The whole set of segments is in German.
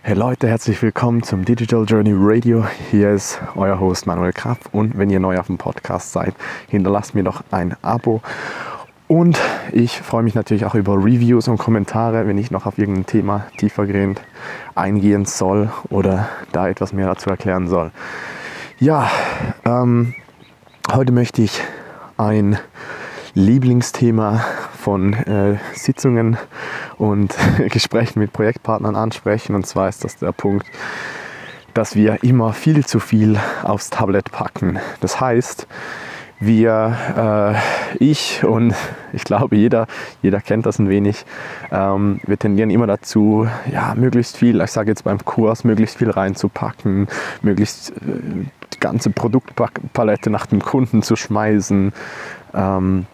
Hey Leute, herzlich willkommen zum Digital Journey Radio. Hier ist euer Host Manuel Kraft und wenn ihr neu auf dem Podcast seid, hinterlasst mir doch ein Abo. Und ich freue mich natürlich auch über Reviews und Kommentare, wenn ich noch auf irgendein Thema tiefergehend eingehen soll oder da etwas mehr dazu erklären soll. Ja, ähm, heute möchte ich ein Lieblingsthema von äh, Sitzungen und Gesprächen mit Projektpartnern ansprechen. Und zwar ist das der Punkt, dass wir immer viel zu viel aufs Tablet packen. Das heißt, wir, äh, ich und ich glaube jeder, jeder kennt das ein wenig, ähm, wir tendieren immer dazu, ja, möglichst viel, ich sage jetzt beim Kurs, möglichst viel reinzupacken, möglichst äh, die ganze Produktpalette nach dem Kunden zu schmeißen. Ähm,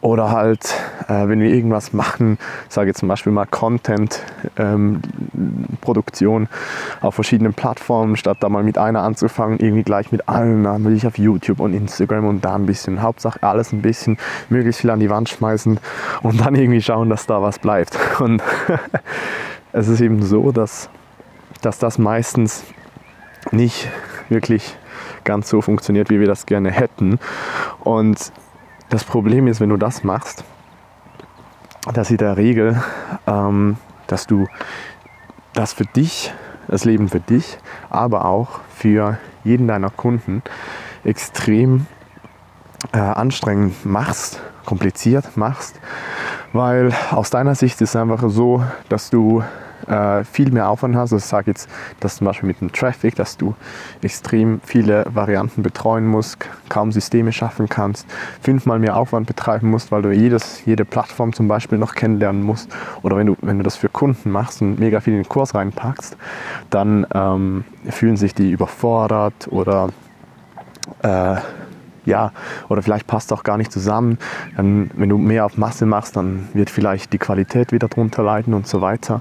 oder halt, äh, wenn wir irgendwas machen, sage zum Beispiel mal Content-Produktion ähm, auf verschiedenen Plattformen, statt da mal mit einer anzufangen, irgendwie gleich mit allen, dann will ich auf YouTube und Instagram und da ein bisschen, Hauptsache alles ein bisschen, möglichst viel an die Wand schmeißen und dann irgendwie schauen, dass da was bleibt. Und es ist eben so, dass, dass das meistens nicht wirklich ganz so funktioniert, wie wir das gerne hätten. Und das Problem ist, wenn du das machst, dass in der Regel, ähm, dass du das für dich, das Leben für dich, aber auch für jeden deiner Kunden extrem äh, anstrengend machst, kompliziert machst, weil aus deiner Sicht ist es einfach so, dass du äh, viel mehr Aufwand hast. Also ich sage jetzt, dass zum Beispiel mit dem Traffic, dass du extrem viele Varianten betreuen musst, kaum Systeme schaffen kannst, fünfmal mehr Aufwand betreiben musst, weil du jedes, jede Plattform zum Beispiel noch kennenlernen musst. Oder wenn du, wenn du das für Kunden machst und mega viel in den Kurs reinpackst, dann ähm, fühlen sich die überfordert oder äh, ja, oder vielleicht passt es auch gar nicht zusammen. Dann, wenn du mehr auf Masse machst, dann wird vielleicht die Qualität wieder drunter leiden und so weiter.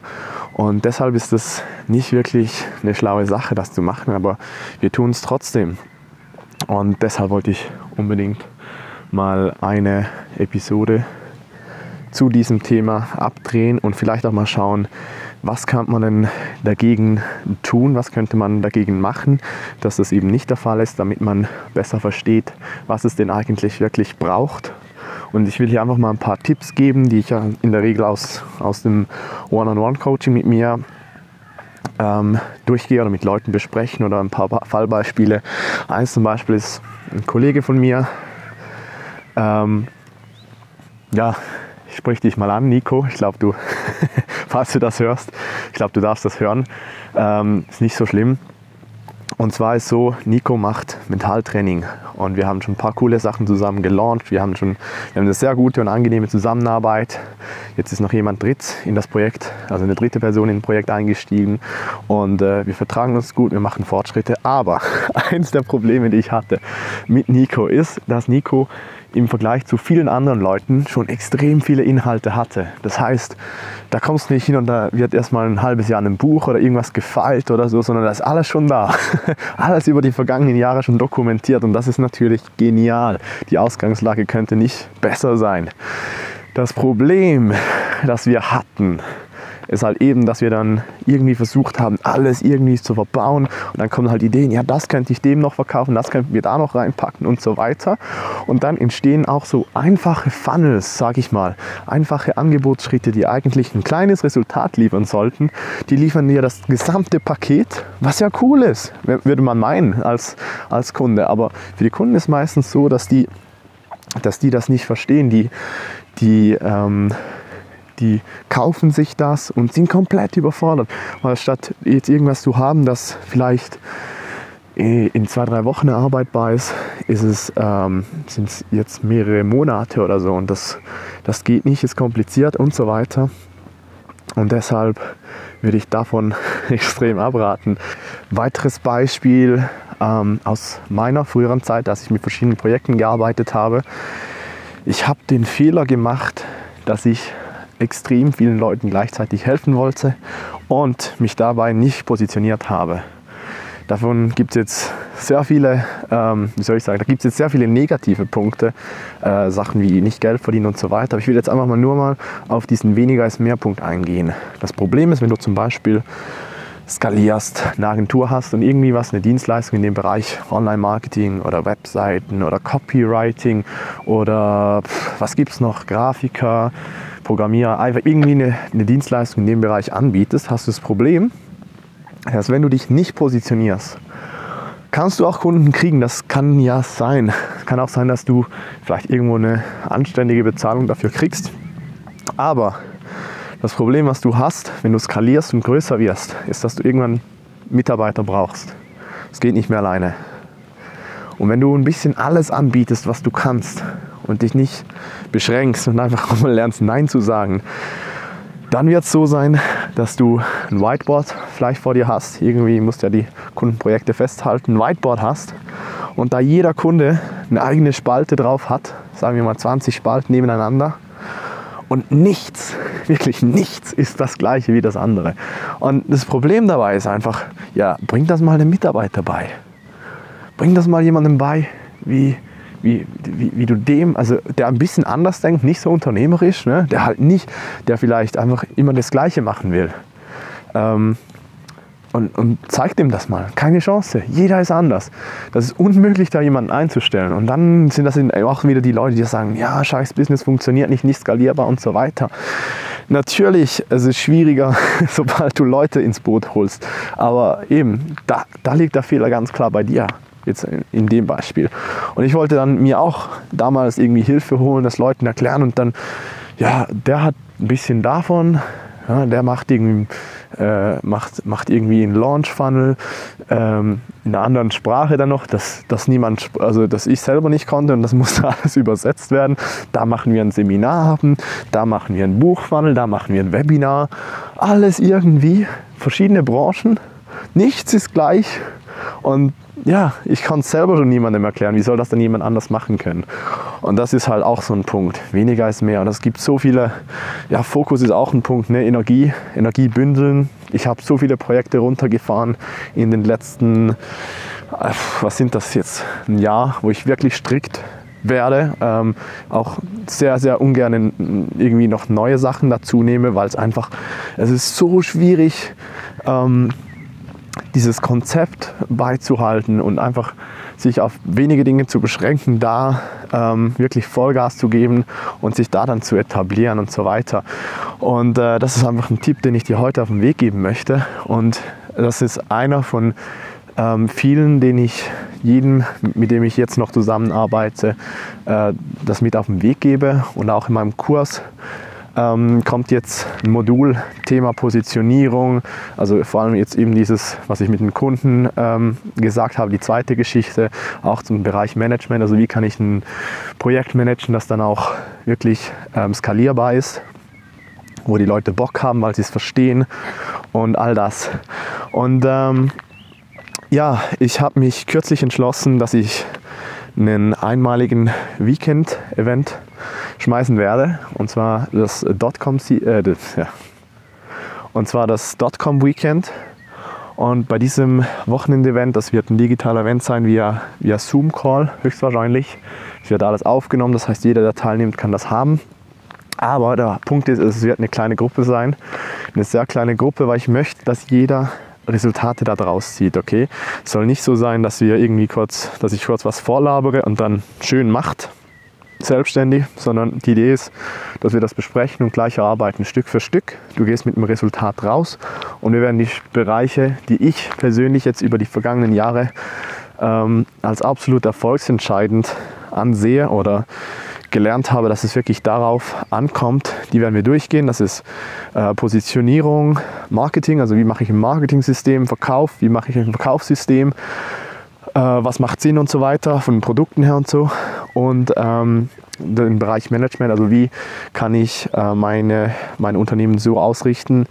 Und deshalb ist es nicht wirklich eine schlaue Sache, das zu machen, aber wir tun es trotzdem. Und deshalb wollte ich unbedingt mal eine Episode zu diesem Thema abdrehen und vielleicht auch mal schauen, was kann man denn dagegen tun, was könnte man dagegen machen, dass das eben nicht der Fall ist, damit man besser versteht, was es denn eigentlich wirklich braucht. Und ich will hier einfach mal ein paar Tipps geben, die ich ja in der Regel aus, aus dem One-on-One-Coaching mit mir ähm, durchgehe oder mit Leuten besprechen oder ein paar Fallbeispiele. Eins zum Beispiel ist ein Kollege von mir, ähm, ja, ich sprich dich mal an, Nico. Ich glaube, du, falls du das hörst, ich glaube, du darfst das hören. Ähm, ist nicht so schlimm. Und zwar ist so, Nico macht Mentaltraining und wir haben schon ein paar coole Sachen zusammen gelauncht. Wir haben schon wir haben eine sehr gute und angenehme Zusammenarbeit. Jetzt ist noch jemand dritt in das Projekt, also eine dritte Person in das Projekt eingestiegen und äh, wir vertragen uns gut, wir machen Fortschritte. Aber eins der Probleme, die ich hatte mit Nico ist, dass Nico im Vergleich zu vielen anderen Leuten schon extrem viele Inhalte hatte. Das heißt, da kommst du nicht hin und da wird erstmal ein halbes Jahr ein Buch oder irgendwas gefeilt oder so, sondern da ist alles schon da. alles über die vergangenen Jahre schon dokumentiert und das ist natürlich genial. Die Ausgangslage könnte nicht besser sein. Das Problem, das wir hatten, ist halt eben, dass wir dann irgendwie versucht haben, alles irgendwie zu verbauen und dann kommen halt Ideen, ja, das könnte ich dem noch verkaufen, das könnten wir da noch reinpacken und so weiter. Und dann entstehen auch so einfache Funnels, sag ich mal, einfache Angebotsschritte, die eigentlich ein kleines Resultat liefern sollten. Die liefern dir das gesamte Paket, was ja cool ist, würde man meinen als, als Kunde. Aber für die Kunden ist meistens so, dass die, dass die das nicht verstehen. Die, die ähm, die kaufen sich das und sind komplett überfordert. Weil statt jetzt irgendwas zu haben, das vielleicht eh in zwei, drei Wochen erarbeitbar ist, ist es, ähm, sind es jetzt mehrere Monate oder so und das, das geht nicht, ist kompliziert und so weiter. Und deshalb würde ich davon extrem abraten. Weiteres Beispiel ähm, aus meiner früheren Zeit, als ich mit verschiedenen Projekten gearbeitet habe. Ich habe den Fehler gemacht, dass ich extrem vielen Leuten gleichzeitig helfen wollte und mich dabei nicht positioniert habe. Davon gibt es jetzt sehr viele, ähm, wie soll ich sagen, da gibt es jetzt sehr viele negative Punkte, äh, Sachen wie nicht Geld verdienen und so weiter. Aber ich will jetzt einfach mal nur mal auf diesen weniger ist mehr Punkt eingehen. Das Problem ist, wenn du zum Beispiel skalierst, eine Agentur hast und irgendwie was, eine Dienstleistung in dem Bereich Online-Marketing oder Webseiten oder Copywriting oder was gibt es noch, Grafiker, Programmierer, einfach irgendwie eine, eine Dienstleistung in dem Bereich anbietest, hast du das Problem, dass wenn du dich nicht positionierst, kannst du auch Kunden kriegen. Das kann ja sein. Kann auch sein, dass du vielleicht irgendwo eine anständige Bezahlung dafür kriegst. Aber das Problem, was du hast, wenn du skalierst und größer wirst, ist, dass du irgendwann Mitarbeiter brauchst. Es geht nicht mehr alleine. Und wenn du ein bisschen alles anbietest, was du kannst und dich nicht beschränkst und einfach mal lernst, Nein zu sagen, dann wird es so sein, dass du ein Whiteboard vielleicht vor dir hast. Irgendwie musst du ja die Kundenprojekte festhalten, ein Whiteboard hast und da jeder Kunde eine eigene Spalte drauf hat, sagen wir mal 20 Spalten nebeneinander, und nichts, wirklich nichts ist das gleiche wie das andere. Und das Problem dabei ist einfach, ja, bring das mal einem Mitarbeiter bei. Bring das mal jemandem bei, wie, wie, wie, wie, du dem, also der ein bisschen anders denkt, nicht so unternehmerisch, ne? der halt nicht, der vielleicht einfach immer das Gleiche machen will. Ähm, und, und zeigt ihm das mal. Keine Chance. Jeder ist anders. Das ist unmöglich, da jemanden einzustellen. Und dann sind das auch wieder die Leute, die sagen, ja, scheiß Business funktioniert nicht, nicht skalierbar und so weiter. Natürlich, es ist schwieriger, sobald du Leute ins Boot holst. Aber eben, da, da liegt der Fehler ganz klar bei dir jetzt in dem Beispiel. Und ich wollte dann mir auch damals irgendwie Hilfe holen, das Leuten erklären und dann, ja, der hat ein bisschen davon, ja, der macht irgendwie äh, macht, macht irgendwie einen Launch-Funnel ähm, in einer anderen Sprache dann noch, dass, dass niemand, also dass ich selber nicht konnte und das musste alles übersetzt werden. Da machen wir ein Seminar haben, da machen wir einen Buchfunnel, da machen wir ein Webinar. Alles irgendwie, verschiedene Branchen, nichts ist gleich und ja, ich kann es selber schon niemandem erklären. Wie soll das denn jemand anders machen können? Und das ist halt auch so ein Punkt. Weniger ist mehr. Und es gibt so viele, ja, Fokus ist auch ein Punkt, ne? Energie, Energie bündeln. Ich habe so viele Projekte runtergefahren in den letzten, äh, was sind das jetzt, ein Jahr, wo ich wirklich strikt werde. Ähm, auch sehr, sehr ungern irgendwie noch neue Sachen dazu nehme, weil es einfach, es ist so schwierig, ähm, dieses Konzept beizuhalten und einfach sich auf wenige Dinge zu beschränken, da ähm, wirklich Vollgas zu geben und sich da dann zu etablieren und so weiter. Und äh, das ist einfach ein Tipp, den ich dir heute auf den Weg geben möchte. Und das ist einer von ähm, vielen, den ich jedem, mit dem ich jetzt noch zusammenarbeite, äh, das mit auf den Weg gebe und auch in meinem Kurs ähm, kommt jetzt ein Modul Thema Positionierung, also vor allem jetzt eben dieses, was ich mit den Kunden ähm, gesagt habe, die zweite Geschichte, auch zum Bereich Management, also wie kann ich ein Projekt managen, das dann auch wirklich ähm, skalierbar ist, wo die Leute Bock haben, weil sie es verstehen und all das. Und ähm, ja, ich habe mich kürzlich entschlossen, dass ich einen einmaligen Weekend-Event schmeißen werde. Und zwar das Dotcom, äh, ja. und zwar das Dotcom Weekend. Und bei diesem Wochenende-Event, das wird ein digitaler Event sein via, via Zoom-Call höchstwahrscheinlich. Es wird alles aufgenommen, das heißt, jeder, der teilnimmt, kann das haben. Aber der Punkt ist, es wird eine kleine Gruppe sein. Eine sehr kleine Gruppe, weil ich möchte, dass jeder Resultate daraus zieht, okay? Es soll nicht so sein, dass wir irgendwie kurz, dass ich kurz was vorlabere und dann schön macht, selbstständig, sondern die Idee ist, dass wir das besprechen und gleich erarbeiten, Stück für Stück. Du gehst mit dem Resultat raus und wir werden die Bereiche, die ich persönlich jetzt über die vergangenen Jahre ähm, als absolut erfolgsentscheidend ansehe oder gelernt habe, dass es wirklich darauf ankommt, die werden wir durchgehen. Das ist äh, Positionierung, Marketing, also wie mache ich ein Marketing-System, Verkauf, wie mache ich ein Verkaufssystem, äh, was macht Sinn und so weiter, von den Produkten her und so. Und ähm, den Bereich Management, also wie kann ich äh, meine, mein Unternehmen so ausrichten,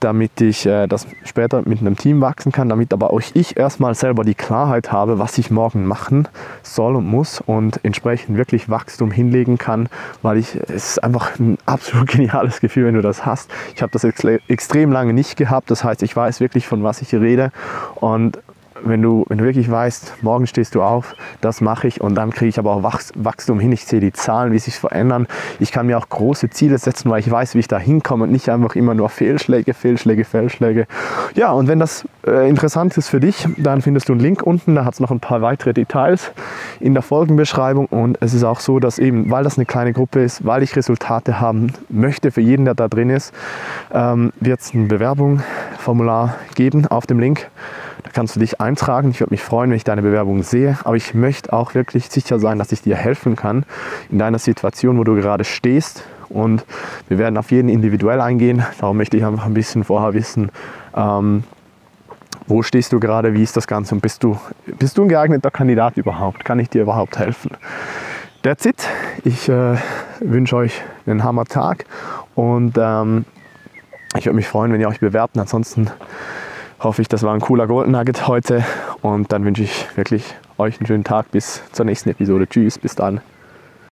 damit ich äh, das später mit einem Team wachsen kann, damit aber auch ich erstmal selber die Klarheit habe, was ich morgen machen soll und muss und entsprechend wirklich Wachstum hinlegen kann, weil ich es ist einfach ein absolut geniales Gefühl, wenn du das hast. Ich habe das extrem lange nicht gehabt, das heißt, ich weiß wirklich von was ich rede und wenn du, wenn du wirklich weißt, morgen stehst du auf, das mache ich und dann kriege ich aber auch Wachstum hin. Ich sehe die Zahlen, wie sich verändern. Ich kann mir auch große Ziele setzen, weil ich weiß, wie ich da hinkomme und nicht einfach immer nur Fehlschläge, Fehlschläge, Fehlschläge. Ja, und wenn das äh, interessant ist für dich, dann findest du einen Link unten. Da hat es noch ein paar weitere Details in der Folgenbeschreibung. Und es ist auch so, dass eben, weil das eine kleine Gruppe ist, weil ich Resultate haben möchte für jeden, der da drin ist, ähm, wird es ein Bewerbungsformular geben auf dem Link. Da kannst du dich eintragen. Ich würde mich freuen, wenn ich deine Bewerbung sehe. Aber ich möchte auch wirklich sicher sein, dass ich dir helfen kann in deiner Situation, wo du gerade stehst. Und wir werden auf jeden individuell eingehen. Darum möchte ich einfach ein bisschen vorher wissen, ähm, wo stehst du gerade, wie ist das Ganze und bist du, bist du ein geeigneter Kandidat überhaupt? Kann ich dir überhaupt helfen? That's it. Ich äh, wünsche euch einen Hammer-Tag und ähm, ich würde mich freuen, wenn ihr euch bewerbt. Ansonsten hoffe ich, das war ein cooler Golden Nugget heute und dann wünsche ich wirklich euch einen schönen Tag bis zur nächsten Episode. Tschüss, bis dann.